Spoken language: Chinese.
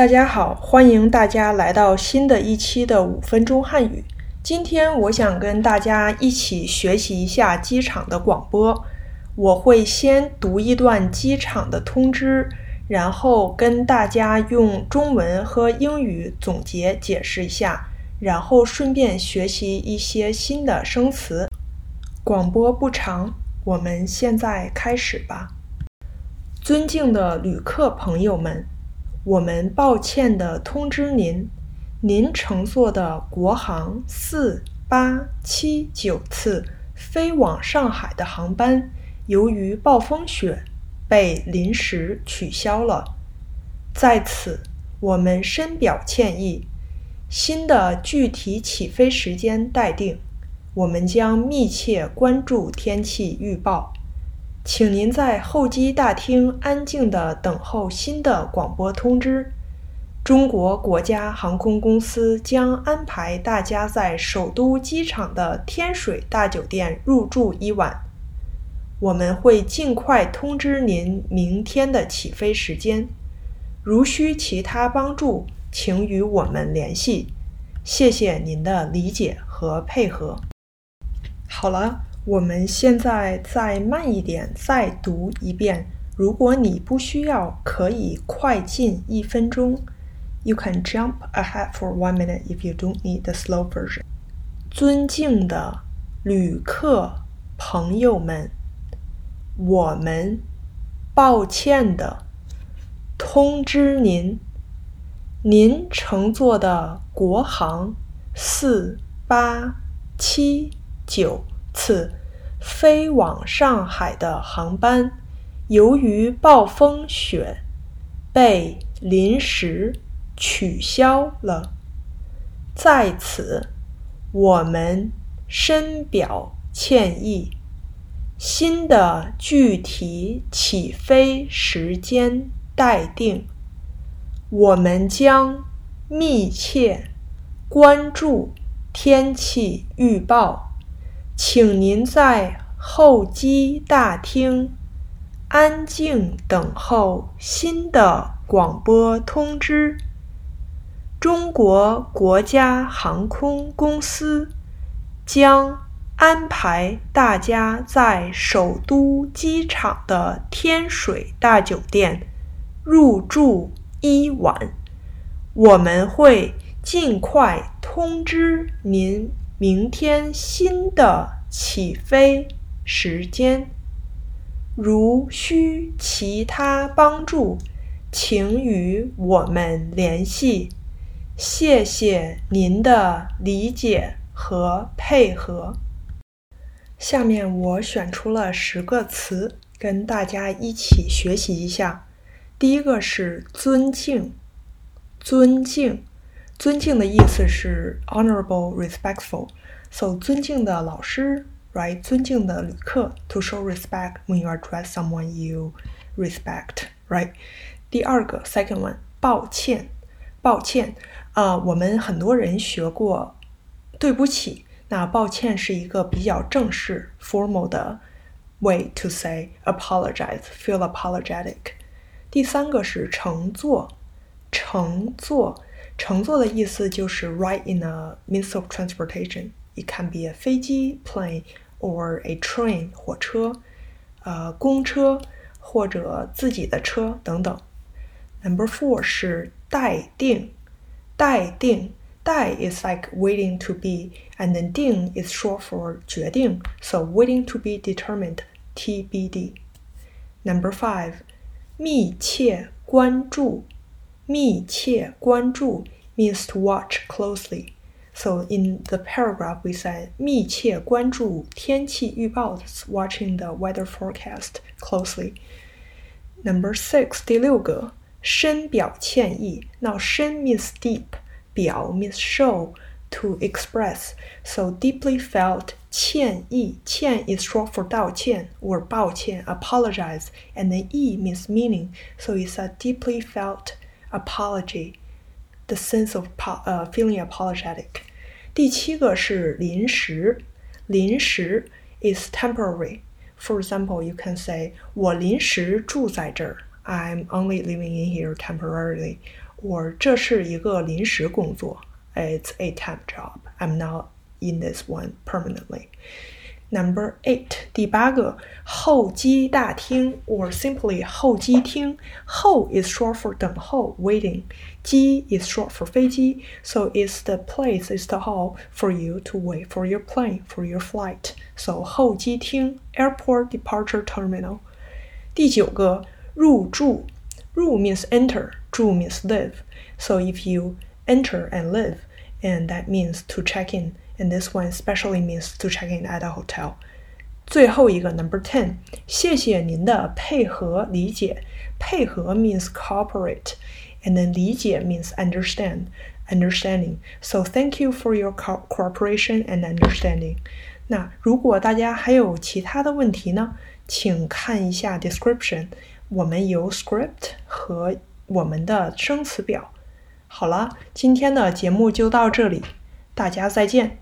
大家好，欢迎大家来到新的一期的五分钟汉语。今天我想跟大家一起学习一下机场的广播。我会先读一段机场的通知，然后跟大家用中文和英语总结解释一下，然后顺便学习一些新的生词。广播不长，我们现在开始吧。尊敬的旅客朋友们。我们抱歉地通知您，您乘坐的国航四八七九次飞往上海的航班，由于暴风雪被临时取消了。在此，我们深表歉意。新的具体起飞时间待定，我们将密切关注天气预报。请您在候机大厅安静地等候新的广播通知。中国国家航空公司将安排大家在首都机场的天水大酒店入住一晚。我们会尽快通知您明天的起飞时间。如需其他帮助，请与我们联系。谢谢您的理解和配合。好了。我们现在再慢一点，再读一遍。如果你不需要，可以快进一分钟。You can jump ahead for one minute if you don't need the slow version。尊敬的旅客朋友们，我们抱歉的通知您，您乘坐的国航四八七九。次飞往上海的航班，由于暴风雪被临时取消了。在此，我们深表歉意。新的具体起飞时间待定，我们将密切关注天气预报。请您在候机大厅安静等候新的广播通知。中国国家航空公司将安排大家在首都机场的天水大酒店入住一晚。我们会尽快通知您。明天新的起飞时间。如需其他帮助，请与我们联系。谢谢您的理解和配合。下面我选出了十个词，跟大家一起学习一下。第一个是尊敬，尊敬。尊敬的意思是 honorable, respectful。So 尊敬的老师，right？尊敬的旅客，to show respect when you address someone you respect，right？第二个，second one，抱歉，抱歉。啊，我们很多人学过，对不起。那抱歉是一个比较正式 formal 的 way to say apologize，feel apologetic。第三个是乘坐，乘坐。 乘坐的意思就是 ride in a means of transportation. It can be a 飞机 plane or a train 火车，呃，公车或者自己的车等等。Number four 是待定，待定，待 is like waiting to be, and then 定 is short for 决定，so waiting to be determined, TBD. Number five，密切关注。 密切关注 means to watch closely. So in the paragraph we said 密切关注天气预报 that's watching the weather forecast closely. Number six 第六个深表歉意。Now 深 means deep, 表 means show, to express. So deeply felt 歉意，歉 is short for 道歉 or 抱歉 apologize, and then 意 means meaning. So it's a deeply felt apology, the sense of uh feeling apologetic. 第七个是临时，临时 is temporary. For example, you can say 我临时住在这儿，I'm only living in here temporarily. or 这是一个临时工作，It's a temp job. I'm not in this one permanently. Number eight，第八个候机大厅，or simply 候机厅。候 is short for 等候 waiting，机 is short for 飞机，so it's the place, it's the hall for you to wait for your plane, for your flight. So 候机厅 airport departure terminal。第九个入住，入 means enter，住 means live. So if you enter and live, and that means to check in and this one especially means to check in at a hotel. 最后一个 number ten，谢谢您的配合理解。配合 means cooperate, and then 理解 means understand, understanding. So thank you for your co cooperation and understanding. 那如果大家还有其他的问题呢，请看一下 description，我们有 script 和我们的生词表。 好了，今天的节目就到这里，大家再见。